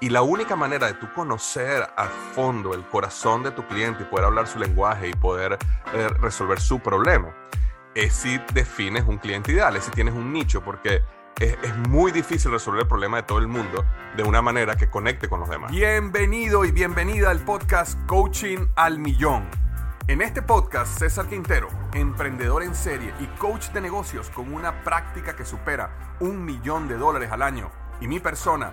Y la única manera de tú conocer a fondo el corazón de tu cliente y poder hablar su lenguaje y poder eh, resolver su problema es si defines un cliente ideal, es si tienes un nicho, porque es, es muy difícil resolver el problema de todo el mundo de una manera que conecte con los demás. Bienvenido y bienvenida al podcast Coaching al Millón. En este podcast, César Quintero, emprendedor en serie y coach de negocios con una práctica que supera un millón de dólares al año, y mi persona,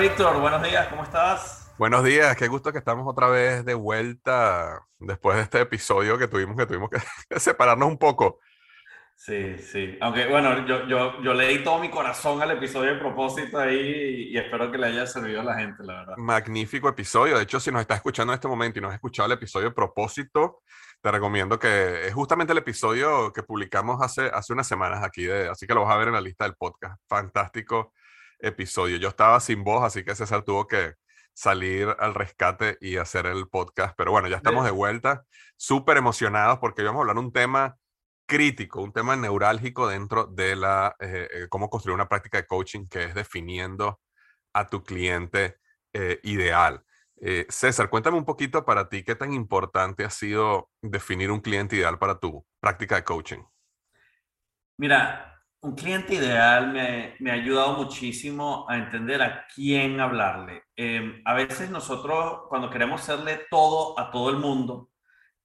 Víctor, buenos días, ¿cómo estás? Buenos días, qué gusto que estamos otra vez de vuelta después de este episodio que tuvimos que tuvimos que separarnos un poco. Sí, sí. Aunque bueno, yo, yo, yo leí todo mi corazón al episodio de propósito ahí y, y espero que le haya servido a la gente, la verdad. Magnífico episodio. De hecho, si nos estás escuchando en este momento y no has escuchado el episodio de propósito, te recomiendo que es justamente el episodio que publicamos hace, hace unas semanas aquí, de, así que lo vas a ver en la lista del podcast. Fantástico episodio. Yo estaba sin voz, así que César tuvo que salir al rescate y hacer el podcast. Pero bueno, ya estamos de vuelta, súper emocionados porque vamos a hablar un tema crítico, un tema neurálgico dentro de la, eh, eh, cómo construir una práctica de coaching que es definiendo a tu cliente eh, ideal. Eh, César, cuéntame un poquito para ti qué tan importante ha sido definir un cliente ideal para tu práctica de coaching. Mira, un cliente ideal me, ha ayudado muchísimo a entender a quién hablarle. Eh, a veces nosotros, cuando queremos hacerle todo a todo el mundo,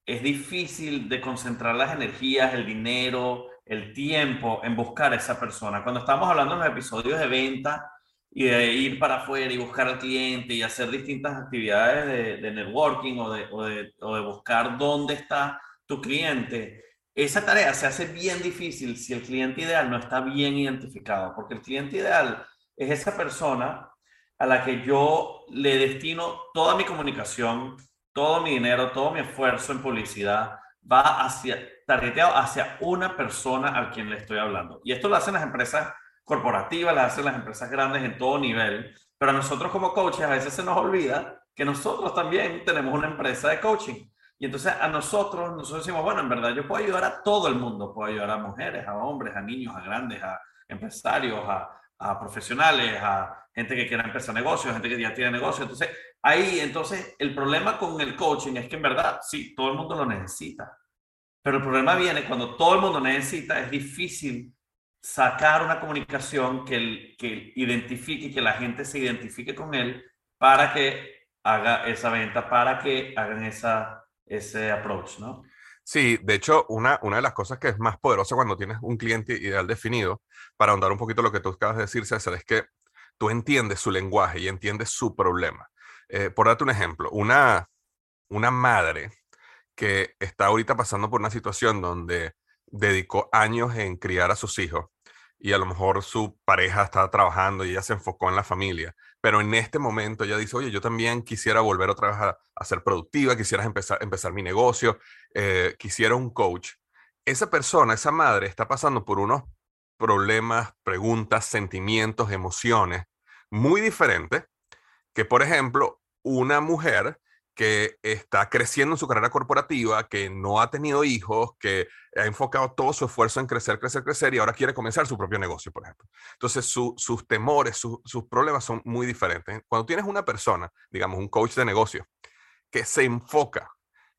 es difícil de concentrar las energías, el dinero, el tiempo en buscar a esa persona. Cuando estamos hablando en los episodios de venta y de ir para afuera y buscar al cliente y hacer distintas actividades de, networking o de buscar dónde está tu cliente, esa tarea se hace bien difícil si el cliente ideal no está bien identificado, porque el cliente ideal es esa persona a la que yo le destino toda mi comunicación, todo mi dinero, todo mi esfuerzo en publicidad va hacia, targeteado hacia una persona a quien le estoy hablando. Y esto lo hacen las empresas corporativas, lo hacen las empresas grandes en todo nivel, pero a nosotros como coaches a veces se nos olvida que nosotros también tenemos una empresa de coaching. Y entonces a nosotros, nosotros decimos, bueno, en verdad yo puedo ayudar a todo el mundo, puedo ayudar a mujeres, a hombres, a niños, a grandes, a empresarios, a, a profesionales, a gente que quiera empezar negocios, gente que ya tiene negocios. Entonces, ahí, entonces, el problema con el coaching es que en verdad, sí, todo el mundo lo necesita. Pero el problema viene cuando todo el mundo necesita, es difícil sacar una comunicación que, el, que identifique, que la gente se identifique con él para que haga esa venta, para que hagan esa, ese approach, ¿no? Sí, de hecho, una, una de las cosas que es más poderosa cuando tienes un cliente ideal definido, para ahondar un poquito lo que tú acabas de decir, César, es que tú entiendes su lenguaje y entiendes su problema. Eh, por darte un ejemplo, una, una madre que está ahorita pasando por una situación donde dedicó años en criar a sus hijos y a lo mejor su pareja estaba trabajando y ella se enfocó en la familia, pero en este momento ella dice, oye, yo también quisiera volver otra vez a, ser productiva, quisiera empezar, empezar mi negocio, eh, quisiera un coach. Esa persona, esa madre, está pasando por unos problemas, preguntas, sentimientos, emociones muy diferentes que, por ejemplo, una mujer que está creciendo en su carrera corporativa, que no ha tenido hijos, que ha enfocado todo su esfuerzo en crecer, crecer, crecer y ahora quiere comenzar su propio negocio, por ejemplo. Entonces, su, sus temores, su, sus problemas son muy diferentes. Cuando tienes una persona, digamos, un coach de negocio, que se enfoca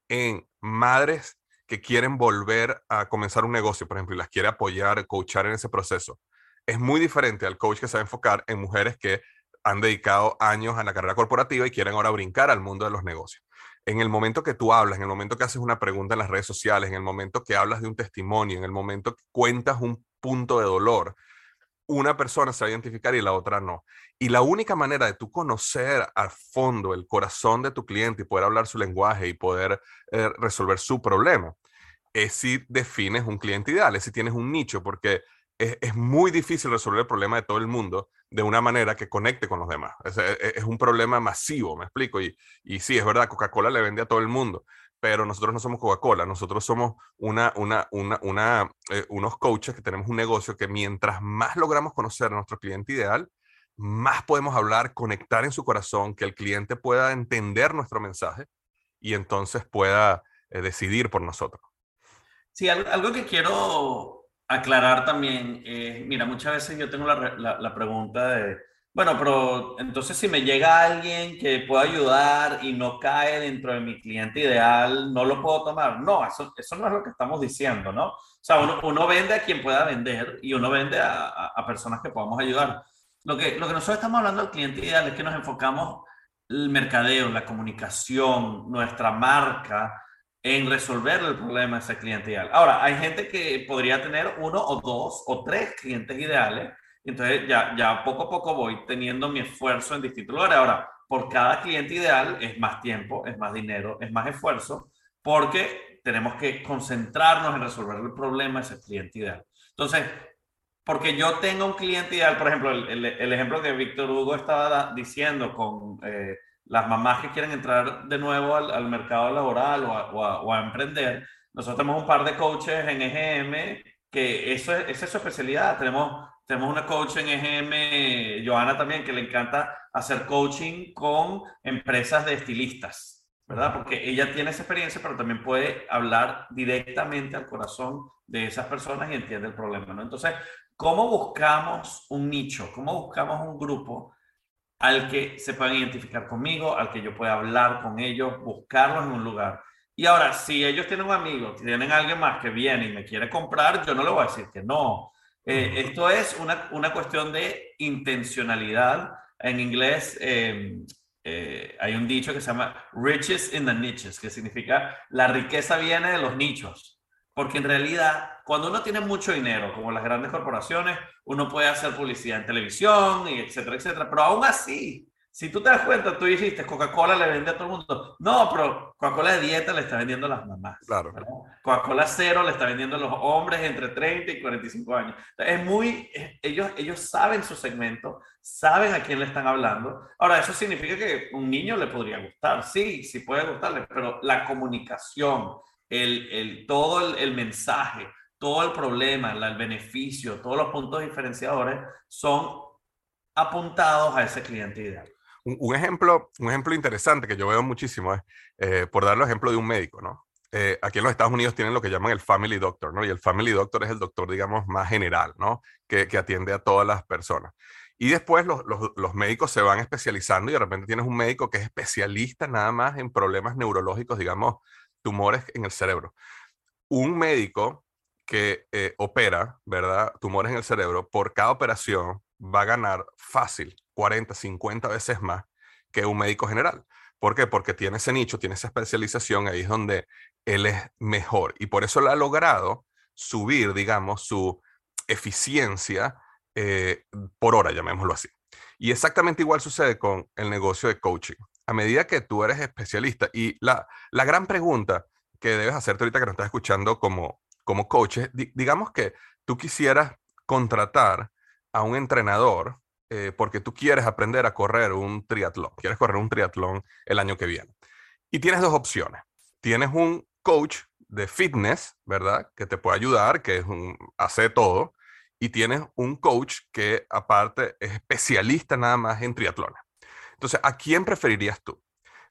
en madres que quieren volver a comenzar un negocio, por ejemplo, y las quiere apoyar, coachar en ese proceso, es muy diferente al coach que se va a enfocar en mujeres que han dedicado años a la carrera corporativa y quieren ahora brincar al mundo de los negocios. En el momento que tú hablas, en el momento que haces una pregunta en las redes sociales, en el momento que hablas de un testimonio, en el momento que cuentas un punto de dolor, una persona se va a identificar y la otra no. Y la única manera de tú conocer a fondo el corazón de tu cliente y poder hablar su lenguaje y poder eh, resolver su problema es si defines un cliente ideal, es si tienes un nicho, porque es, muy difícil resolver el problema de todo el mundo de una manera que conecte con los demás. Es, es, un problema masivo, me explico. Y, y sí, es verdad, Coca-Cola le vende a todo el mundo, pero nosotros no somos Coca-Cola, nosotros somos una, una, una, una eh, unos coaches que tenemos un negocio que mientras más logramos conocer a nuestro cliente ideal, más podemos hablar, conectar en su corazón, que el cliente pueda entender nuestro mensaje y entonces pueda eh, decidir por nosotros. Sí, algo que quiero aclarar también, mira, muchas veces yo tengo la, pregunta de, bueno, pero entonces si me llega alguien que pueda ayudar y no cae dentro de mi cliente ideal, ¿no lo puedo tomar? No, eso, no es lo que estamos diciendo, ¿no? O sea, uno, vende a quien pueda vender y uno vende a, a, personas que podamos ayudar. Lo que, lo que nosotros estamos hablando del cliente ideal es que nos enfocamos el mercadeo, la comunicación, nuestra marca, en resolver el problema de ese cliente ideal. Ahora, hay gente que podría tener uno o dos o tres clientes ideales, entonces ya, ya poco a poco voy teniendo mi esfuerzo en distintos lugares. Ahora, por cada cliente ideal es más tiempo, es más dinero, es más esfuerzo, porque tenemos que concentrarnos en resolver el problema de ese cliente ideal. Entonces, porque yo tengo un cliente ideal, por ejemplo, el, el, ejemplo que Víctor Hugo estaba diciendo con eh, las mamás que quieren entrar de nuevo al, al mercado laboral o a, emprender, nosotros tenemos un par de coaches en EGM que eso es, esa es su especialidad. Tenemos, tenemos una coach en EGM, Joana también, que le encanta hacer coaching con empresas de estilistas, ¿verdad? Porque ella tiene esa experiencia, pero también puede hablar directamente al corazón de esas personas y entiende el problema, ¿no? Entonces, ¿cómo buscamos un nicho? ¿Cómo buscamos un grupo? Al que se puedan identificar conmigo, al que yo pueda hablar con ellos, buscarlos en un lugar. Y ahora, si ellos tienen un amigo, tienen alguien más que viene y me quiere comprar, yo no le voy a decir que no. Eh, esto es una, una, cuestión de intencionalidad. En inglés em, eh, hay un dicho que se llama riches in the niches, que significa la riqueza viene de los nichos. Porque en realidad, cuando uno tiene mucho dinero, como las grandes corporaciones, uno puede hacer publicidad en televisión, y etcétera, etcétera. Pero aún así, si tú te das cuenta, tú dijiste, Coca-Cola le vende a todo el mundo. No, pero Coca-Cola de dieta le está vendiendo a las mamás. Claro. Coca-Cola cero le está vendiendo a los hombres entre 30 y 45 años. Es muy, ellos, ellos saben su segmento, saben a quién le están hablando. Ahora, eso significa que un niño le podría gustar. Sí, sí puede gustarle, pero la comunicación, el, el, todo el, mensaje, todo el problema, el beneficio, todos los puntos diferenciadores son apuntados a ese cliente ideal. Un, ejemplo, un ejemplo interesante que yo veo muchísimo es, eh, por darle el ejemplo de un médico, ¿no? Eh, aquí en los Estados Unidos tienen lo que llaman el family doctor, ¿no? Y el family doctor es el doctor, digamos, más general, ¿no? Que, que atiende a todas las personas. Y después los, los, los, médicos se van especializando y de repente tienes un médico que es especialista nada más en problemas neurológicos, digamos, tumores en el cerebro. Un médico que eh, opera, ¿verdad? Tumores en el cerebro, por cada operación va a ganar fácil 40, 50 veces más que un médico general. ¿Por qué? Porque tiene ese nicho, tiene esa especialización, ahí es donde él es mejor. Y por eso le ha logrado subir, digamos, su eficiencia eh, por hora, llamémoslo así. Y exactamente igual sucede con el negocio de coaching a medida que tú eres especialista, y la, la gran pregunta que debes hacerte ahorita que nos estás escuchando como, como coach digamos que tú quisieras contratar a un entrenador eh, porque tú quieres aprender a correr un triatlón, quieres correr un triatlón el año que viene. Y tienes dos opciones. Tienes un coach de fitness, ¿verdad? Que te puede ayudar, que es un, hace todo. Y tienes un coach que aparte es especialista nada más en triatlones. Entonces, ¿a quién preferirías tú?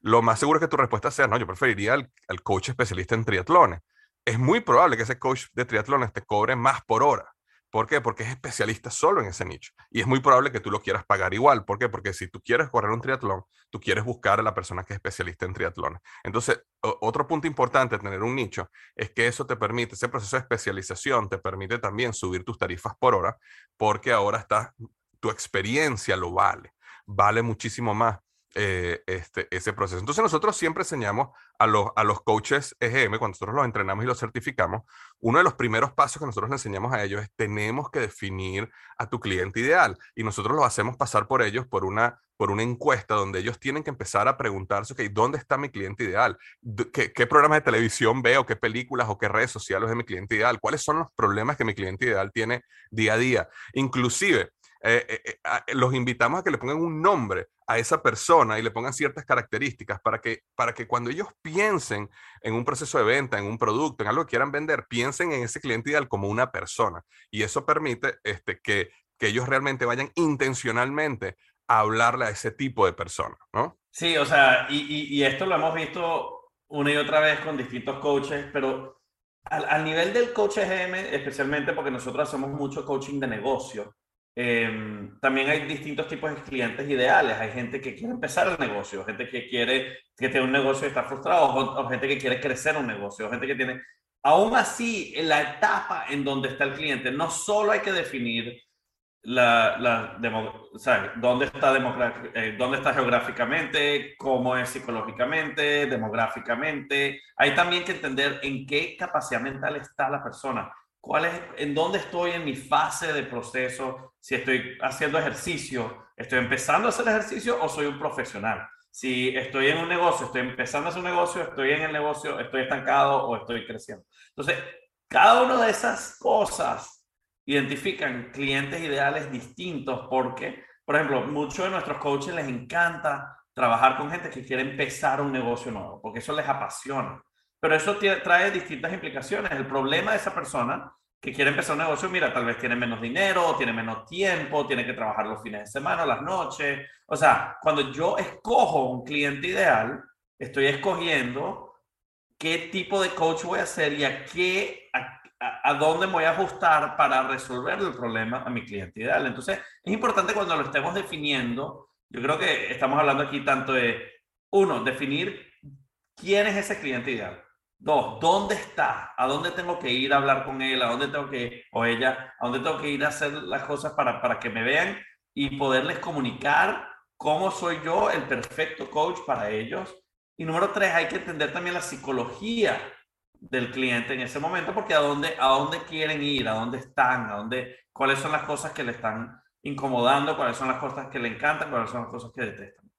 Lo más seguro es que tu respuesta sea, no, yo preferiría al, coach especialista en triatlones. Es muy probable que ese coach de triatlones te cobre más por hora, ¿Por qué? Porque es especialista solo en ese nicho. Y es muy probable que tú lo quieras pagar igual. ¿Por qué? Porque si tú quieres correr un triatlón, tú quieres buscar a la persona que es especialista en triatlón. Entonces, otro punto importante de tener un nicho es que eso te permite, ese proceso de especialización te permite también subir tus tarifas por hora, porque ahora está, tu experiencia lo vale, vale muchísimo más eh, este, ese proceso. Entonces nosotros siempre enseñamos a los, a los coaches EGM, cuando nosotros los entrenamos y los certificamos, uno de los primeros pasos que nosotros le enseñamos a ellos es tenemos que definir a tu cliente ideal y nosotros los hacemos pasar por ellos por una, por una encuesta donde ellos tienen que empezar a preguntarse, ok, ¿dónde está mi cliente ideal? ¿Qué, qué programas de televisión veo? ¿Qué películas o qué redes sociales de mi cliente ideal? ¿Cuáles son los problemas que mi cliente ideal tiene día a día? Inclusive, eh, eh, eh, los invitamos a que le pongan un nombre a esa persona y le pongan ciertas características para que, para que cuando ellos piensen en un proceso de venta, en un producto, en algo que quieran vender, piensen en ese cliente ideal como una persona. Y eso permite este, que, que ellos realmente vayan intencionalmente a hablarle a ese tipo de persona, ¿no? Sí, o sea, y, y, esto lo hemos visto una y otra vez con distintos coaches, pero al, al nivel del coach EGM, especialmente porque nosotros hacemos mucho coaching de negocio, Em, también hay distintos tipos de clientes ideales. Hay gente que quiere empezar el negocio, gente que quiere que tiene un negocio y está frustrado, o, gente que quiere crecer un negocio, gente que tiene... Aún así, en la etapa en donde está el cliente, no solo hay que definir la, la o sea, dónde está, eh, dónde está geográficamente, cómo es psicológicamente, demográficamente. Hay también que entender en qué capacidad mental está la persona cuál es, en dónde estoy en mi fase de proceso, si estoy haciendo ejercicio, estoy empezando a hacer ejercicio o soy un profesional. Si estoy en un negocio, estoy empezando a hacer un negocio, estoy en el negocio, estoy estancado o estoy creciendo. Entonces, cada una de esas cosas identifican clientes ideales distintos porque, por ejemplo, muchos de nuestros coaches les encanta trabajar con gente que quiere empezar un negocio nuevo, porque eso les apasiona. Pero eso trae distintas implicaciones. El problema de esa persona que quiere empezar un negocio, mira, tal vez tiene menos dinero, tiene menos tiempo, tiene que trabajar los fines de semana, las noches. O sea, cuando yo escojo un cliente ideal, estoy escogiendo qué tipo de coach voy a ser y a qué, a, dónde voy a ajustar para resolver el problema a mi cliente ideal. Entonces, es importante cuando lo estemos definiendo, yo creo que estamos hablando aquí tanto de, uno, definir quién es ese cliente ideal. Dos, ¿dónde está? ¿A dónde tengo que ir a hablar con él? ¿A dónde tengo que, o ella, a dónde tengo que ir a hacer las cosas para, para que me vean y poderles comunicar cómo soy yo el perfecto coach para ellos? Y número tres, hay que entender también la psicología del cliente en ese momento, porque a dónde, a dónde quieren ir, a dónde están, a dónde, cuáles son las cosas que le están incomodando, cuáles son las cosas que le encantan, cuáles son las cosas que detestan.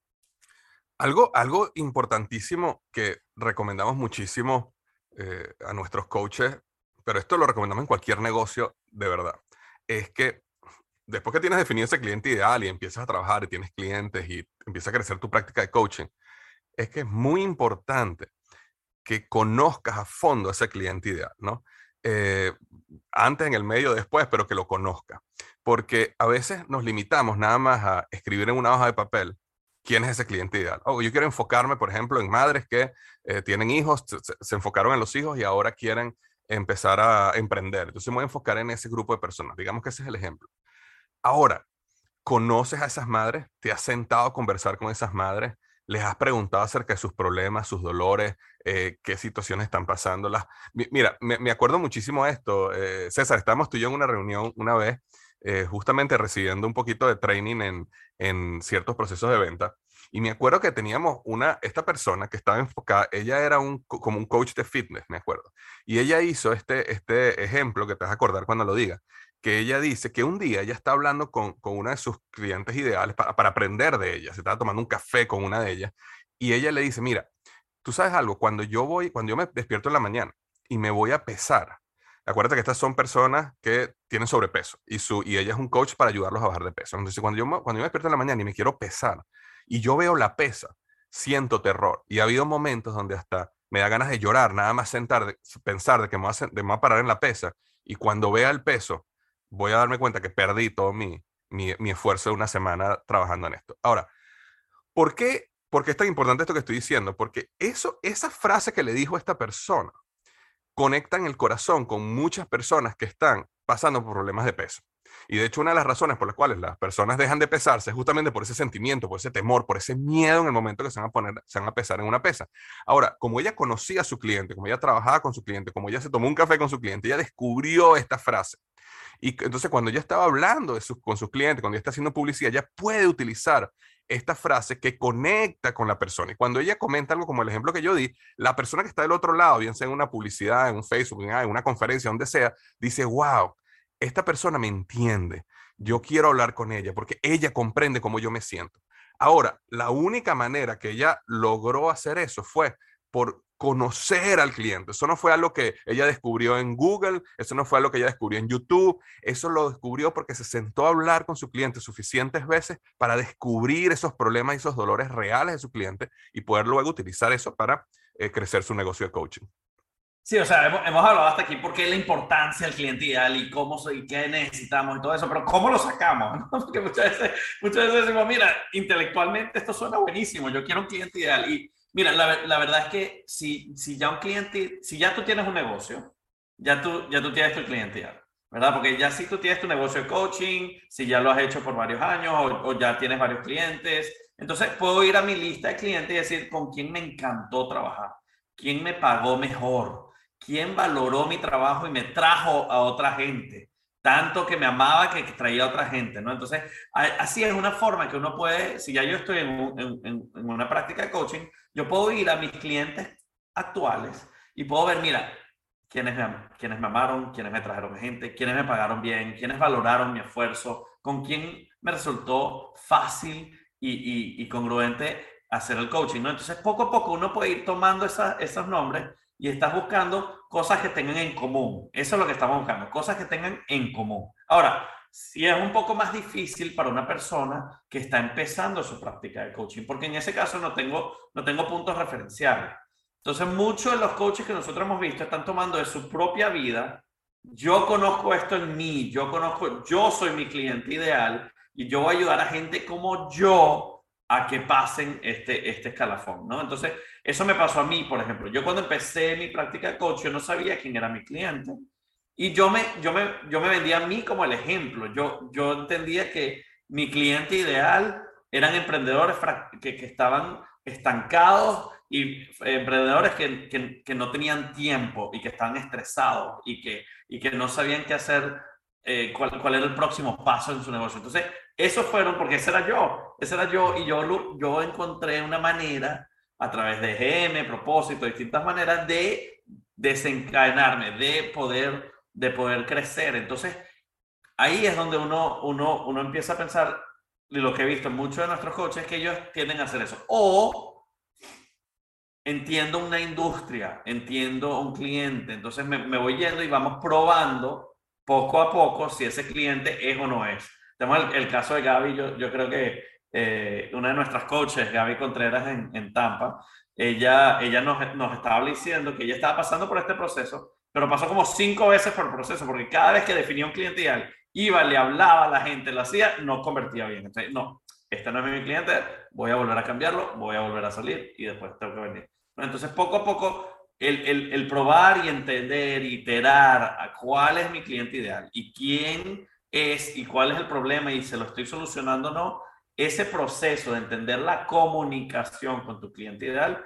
Algo, algo importantísimo que recomendamos muchísimo eh, a nuestros coaches, pero esto lo recomendamos en cualquier negocio de verdad, es que después que tienes definido ese cliente ideal y empiezas a trabajar y tienes clientes y empieza a crecer tu práctica de coaching, es que es muy importante que conozcas a fondo a ese cliente ideal, ¿no? Eh, antes, en el medio, después, pero que lo conozca. Porque a veces nos limitamos nada más a escribir en una hoja de papel quién es ese cliente ideal. Oh, yo quiero enfocarme, por ejemplo, en madres que eh, tienen hijos, se, enfocaron en los hijos y ahora quieren empezar a emprender. Entonces me voy a enfocar en ese grupo de personas. Digamos que ese es el ejemplo. Ahora, ¿conoces a esas madres? ¿Te has sentado a conversar con esas madres? ¿Les has preguntado acerca de sus problemas, sus dolores, eh, qué situaciones están pasándolas? Mira, me, acuerdo muchísimo de esto. Eh, César, estábamos tú y yo en una reunión una vez eh, justamente recibiendo un poquito de training en, en, ciertos procesos de venta. Y me acuerdo que teníamos una, esta persona que estaba enfocada, ella era un, como un coach de fitness, me acuerdo. Y ella hizo este, este ejemplo que te vas a acordar cuando lo diga, que ella dice que un día ella está hablando con, con una de sus clientes ideales para, para aprender de ella, se estaba tomando un café con una de ellas, y ella le dice, mira, tú sabes algo, cuando yo voy, cuando yo me despierto en la mañana y me voy a pesar, Acuérdate que estas son personas que tienen sobrepeso y, su, y ella es un coach para ayudarlos a bajar de peso. Entonces, cuando yo, cuando yo me despierto en la mañana y me quiero pesar y yo veo la pesa, siento terror. Y ha habido momentos donde hasta me da ganas de llorar, nada más sentar, pensar de que me voy, a, parar en la pesa. Y cuando vea el peso, voy a darme cuenta que perdí todo mi, mi, mi esfuerzo de una semana trabajando en esto. Ahora, ¿por qué, ¿por qué es tan importante esto que estoy diciendo? Porque eso, esa frase que le dijo esta persona, conectan el corazón con muchas personas que están pasando por problemas de peso. Y de hecho, una de las razones por las cuales las personas dejan de pesarse es justamente por ese sentimiento, por ese temor, por ese miedo en el momento que se van a poner, se van a pesar en una pesa. Ahora, como ella conocía a su cliente, como ella trabajaba con su cliente, como ella se tomó un café con su cliente, ella descubrió esta frase. Y entonces cuando ella estaba hablando con sus clientes, cuando ella está haciendo publicidad, ella puede utilizar esta frase que conecta con la persona. Y cuando ella comenta algo como el ejemplo que yo di, la persona que está del otro lado, bien sea en una publicidad, en un Facebook, en una conferencia, donde sea, dice, wow, esta persona me entiende. Yo quiero hablar con ella porque ella comprende cómo yo me siento. Ahora, la única manera que ella logró hacer eso fue por conocer al cliente. Eso no fue algo que ella descubrió en Google, eso no fue algo que ella descubrió en YouTube, eso lo descubrió porque se sentó a hablar con su cliente suficientes veces para descubrir esos problemas y esos dolores reales de su cliente y poder luego utilizar eso para eh, crecer su negocio de coaching. Sí, o sea, hemos, hablado hasta aquí porque la importancia del cliente ideal y cómo y qué necesitamos y todo eso, pero ¿cómo lo sacamos? Porque muchas veces, muchas veces decimos, mira, intelectualmente esto suena buenísimo, yo quiero un cliente ideal y Mira, la, verdad es que si, si ya un cliente, si ya tú tienes un negocio, ya tú, ya tú tienes tu cliente ya, ¿verdad? Porque ya si tú tienes tu negocio de coaching, si ya lo has hecho por varios años o, o ya tienes varios clientes, entonces puedo ir a mi lista de clientes y decir con quién me encantó trabajar, quién me pagó mejor, quién valoró mi trabajo y me trajo a otra gente tanto que me amaba que traía a otra gente, ¿no? Entonces, así es una forma que uno puede, si ya yo estoy en, una práctica de coaching, yo puedo ir a mis clientes actuales y puedo ver, mira, quiénes me, quiénes me amaron, quiénes me trajeron gente, quiénes me pagaron bien, quiénes valoraron mi esfuerzo, con quién me resultó fácil y, congruente hacer el coaching, ¿no? Entonces, poco a poco uno puede ir tomando esos nombres y estás buscando cosas que tengan en común. Eso es lo que estamos buscando, cosas que tengan en común. Ahora, si es un poco más difícil para una persona que está empezando su práctica de coaching, porque en ese caso no tengo, no tengo puntos referenciales. Entonces, muchos de los coaches que nosotros hemos visto están tomando de su propia vida. Yo conozco esto en mí, yo conozco, yo soy mi cliente ideal y yo voy a ayudar a gente como yo a que pasen este, este escalafón, ¿no? Entonces, eso me pasó a mí, por ejemplo. Yo cuando empecé mi práctica de coach, yo no sabía quién era mi cliente. Y yo me, yo me, yo me vendía a mí como el ejemplo. Yo, yo entendía que mi cliente ideal eran emprendedores que, que estaban estancados y eh, emprendedores que, que, que, no tenían tiempo y que estaban estresados y que, y que no sabían qué hacer, eh, cuál, cuál era el próximo paso en su negocio. Entonces, esos fueron, porque ese era yo, ese era yo y yo, yo encontré una manera a través de GM, propósito, distintas maneras de desencadenarme, de poder, de poder crecer. Entonces, ahí es donde uno, uno, uno empieza a pensar, y lo que he visto en muchos de nuestros coaches, es que ellos tienden a hacer eso. O entiendo una industria, entiendo un cliente, entonces me, me voy yendo y vamos probando poco a poco si ese cliente es o no es. Tenemos el, caso de Gaby, yo, creo que eh, una de nuestras coaches, Gaby Contreras en, en Tampa, ella, ella nos, nos, estaba diciendo que ella estaba pasando por este proceso, pero pasó como cinco veces por el proceso, porque cada vez que definía un cliente ideal, iba, le hablaba a la gente, lo hacía, no convertía bien. Entonces, no, este no es mi cliente, voy a volver a cambiarlo, voy a volver a salir y después tengo que venir. Entonces, poco a poco, el, el, probar y entender, iterar a cuál es mi cliente ideal y quién es y cuál es el problema y se lo estoy solucionando o no, ese proceso de entender la comunicación con tu cliente ideal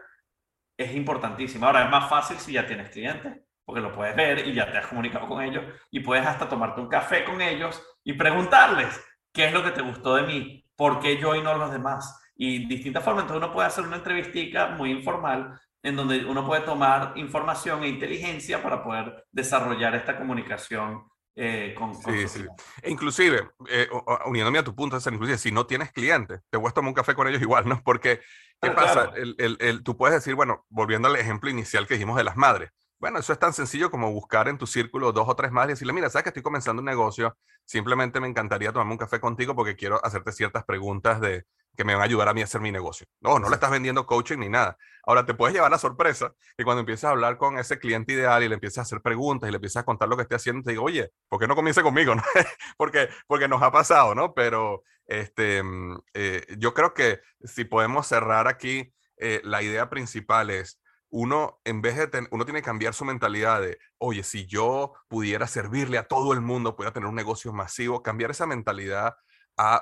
es importantísimo. Ahora, es más fácil si ya tienes clientes, porque lo puedes ver y ya te has comunicado con ellos y puedes hasta tomarte un café con ellos y preguntarles qué es lo que te gustó de mí, por qué yo y no los demás. Y distintas formas, entonces uno puede hacer una entrevistica muy informal en donde uno puede tomar información e inteligencia para poder desarrollar esta comunicación eh, con, sí, sí. E inclusive, eh, uniéndome a tu punto, inclusive si no tienes clientes, te voy a tomar un café con ellos igual, ¿no? Porque, ¿qué pasa? El, el, el, tú puedes decir, bueno, volviendo al ejemplo inicial que dijimos de las madres, bueno, eso es tan sencillo como buscar en tu círculo dos o tres madres y decirle, mira, sabes que estoy comenzando un negocio, simplemente me encantaría tomarme un café contigo porque quiero hacerte ciertas preguntas de, que me van a ayudar a mí a hacer mi negocio. No, no le estás vendiendo coaching ni nada. Ahora te puedes llevar la sorpresa y cuando empieces a hablar con ese cliente ideal y le empiezas a hacer preguntas y le empiezas a contar lo que esté haciendo, te digo, oye, ¿por qué no comienza conmigo? ¿no? porque, porque nos ha pasado, ¿no? Pero este, mm, eh, yo creo que si podemos cerrar aquí, eh, la idea principal es uno, en vez de, uno tiene que cambiar su mentalidad de, oye, si yo pudiera servirle a todo el mundo, pudiera tener un negocio masivo, cambiar esa mentalidad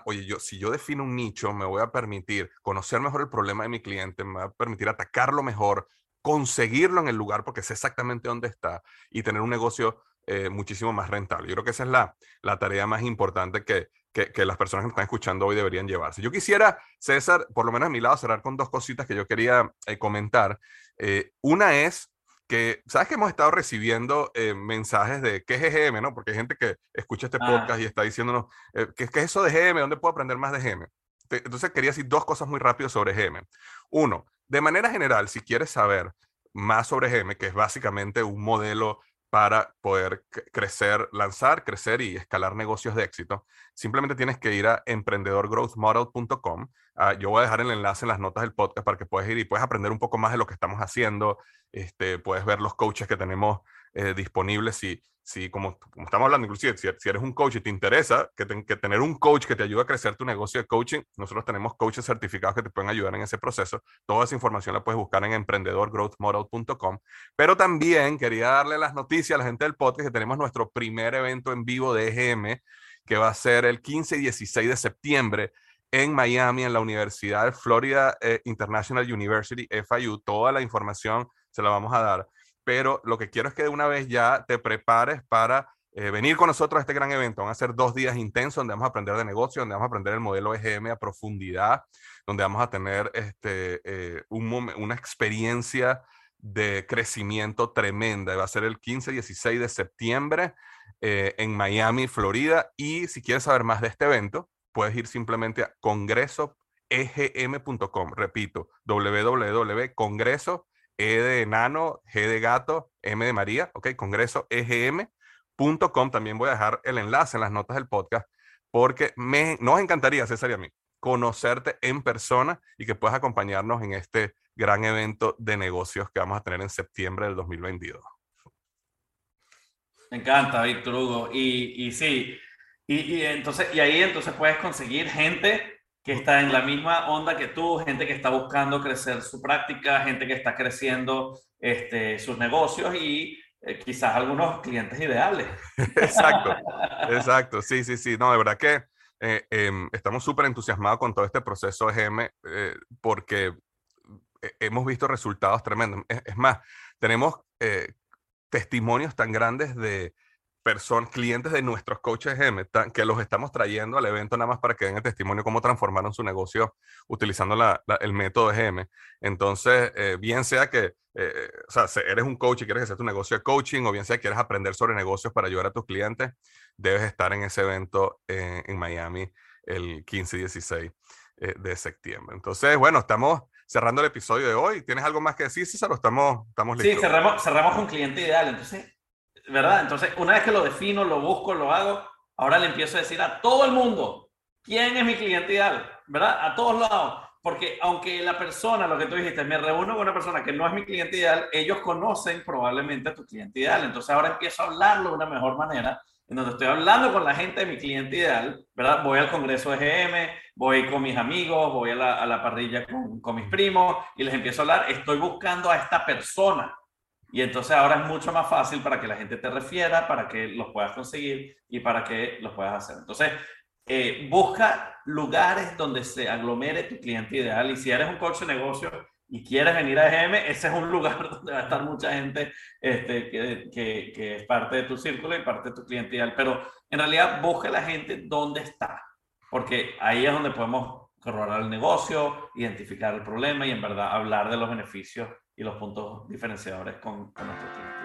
oye, yo, si yo defino un nicho, me voy a permitir conocer mejor el problema de mi cliente, me va a permitir atacarlo mejor, conseguirlo en el lugar porque sé exactamente dónde está y tener un negocio eh, muchísimo más rentable. Yo creo que esa es la, la tarea más importante que, que, las personas que me están escuchando hoy deberían llevarse. Yo quisiera, César, por lo menos a mi lado, cerrar con dos cositas que yo quería eh, comentar. Eh, una es que, ¿sabes que hemos estado recibiendo eh, mensajes de qué es GM, no? Porque hay gente que escucha este ah. podcast y está diciéndonos, ¿qué, ¿qué, es eso de GM? ¿Dónde puedo aprender más de GM? Entonces quería decir dos cosas muy rápido sobre GM. Uno, de manera general, si quieres saber más sobre GM, que es básicamente un modelo para poder crecer, lanzar, crecer y escalar negocios de éxito, simplemente tienes que ir a emprendedorgrowthmodel.com. Ah, yo voy a dejar el enlace en las notas del podcast para que puedas ir y puedes aprender un poco más de lo que estamos haciendo. Este, puedes ver los coaches que tenemos eh, disponibles si, si como, como, estamos hablando, inclusive si, si, eres un coach y te interesa que, que, tener un coach que te ayude a crecer tu negocio de coaching, nosotros tenemos coaches certificados que te pueden ayudar en ese proceso. Toda esa información la puedes buscar en emprendedorgrowthmodel.com. Pero también quería darle las noticias a la gente del podcast que tenemos nuestro primer evento en vivo de EGM, que va a ser el 15 y 16 de septiembre en Miami, en la Universidad de Florida eh, International University, FIU. Toda la información se la vamos a dar pero lo que quiero es que de una vez ya te prepares para eh, venir con nosotros a este gran evento. Van a ser dos días intensos donde vamos a aprender de negocio, donde vamos a aprender el modelo EGM a profundidad, donde vamos a tener este, eh, un una experiencia de crecimiento tremenda. Va a ser el 15-16 de septiembre eh, en Miami, Florida. Y si quieres saber más de este evento, puedes ir simplemente a congresoegm.com. Repito, www.congreso e de enano, G de gato, M de María, ok, congreso egm.com. También voy a dejar el enlace en las notas del podcast porque me, nos encantaría, César y a mí, conocerte en persona y que puedas acompañarnos en este gran evento de negocios que vamos a tener en septiembre del 2022. Me encanta, Víctor Hugo. Y, sí, y, entonces, y ahí entonces puedes conseguir gente que está en la misma onda que tú, gente que está buscando crecer su práctica, gente que está creciendo este, sus negocios y eh, quizás algunos clientes ideales. Exacto, exacto, sí, sí, sí, no, de verdad que eh, em, estamos súper entusiasmados con todo este proceso GM eh, porque hemos visto resultados tremendos. es más, tenemos testimonios tan grandes de personas, clientes de nuestros coaches GM, que los estamos trayendo al evento nada más para que den el testimonio cómo transformaron su negocio utilizando el método GM. Entonces, eh, bien sea que, eh, o sea, eres un coach y quieres hacer tu negocio de coaching, o bien sea que quieres aprender sobre negocios para ayudar a tus clientes, debes estar en ese evento en Miami el 15 y 16 eh, de septiembre. Entonces, bueno, estamos cerrando el episodio de hoy. ¿Tienes algo más que decir, César? estamos, estamos listos? Sí, cerramos, cerramos con cliente ideal. Entonces, ¿verdad? Entonces, una vez que lo defino, lo busco, lo hago, ahora le empiezo a decir a todo el mundo, ¿quién es mi cliente ideal? ¿Verdad? A todos lados. Porque aunque la persona, lo que tú dijiste, me reúno con una persona que no es mi cliente ideal, ellos conocen probablemente a tu cliente ideal. Entonces ahora empiezo a hablarlo de una mejor manera, en donde estoy hablando con la gente de mi cliente ideal, ¿verdad? Voy al congreso de GM, voy con mis amigos, voy a la, a la parrilla con, con mis primos y les empiezo a hablar. Estoy buscando a esta persona y entonces ahora es mucho más fácil para que la gente te refiera, para que los puedas conseguir y para que los puedas hacer. Entonces, eh, busca lugares donde se aglomere tu cliente ideal. Y si eres un coach de negocio y quieres venir a EGM, ese es un lugar donde va a estar mucha gente este, que, que, es parte de tu círculo y parte de tu cliente ideal. Pero en realidad busca la gente donde está, porque ahí es donde podemos corroborar el negocio, identificar el problema y en verdad hablar de los beneficios y los puntos diferenciadores con, con nuestro cliente.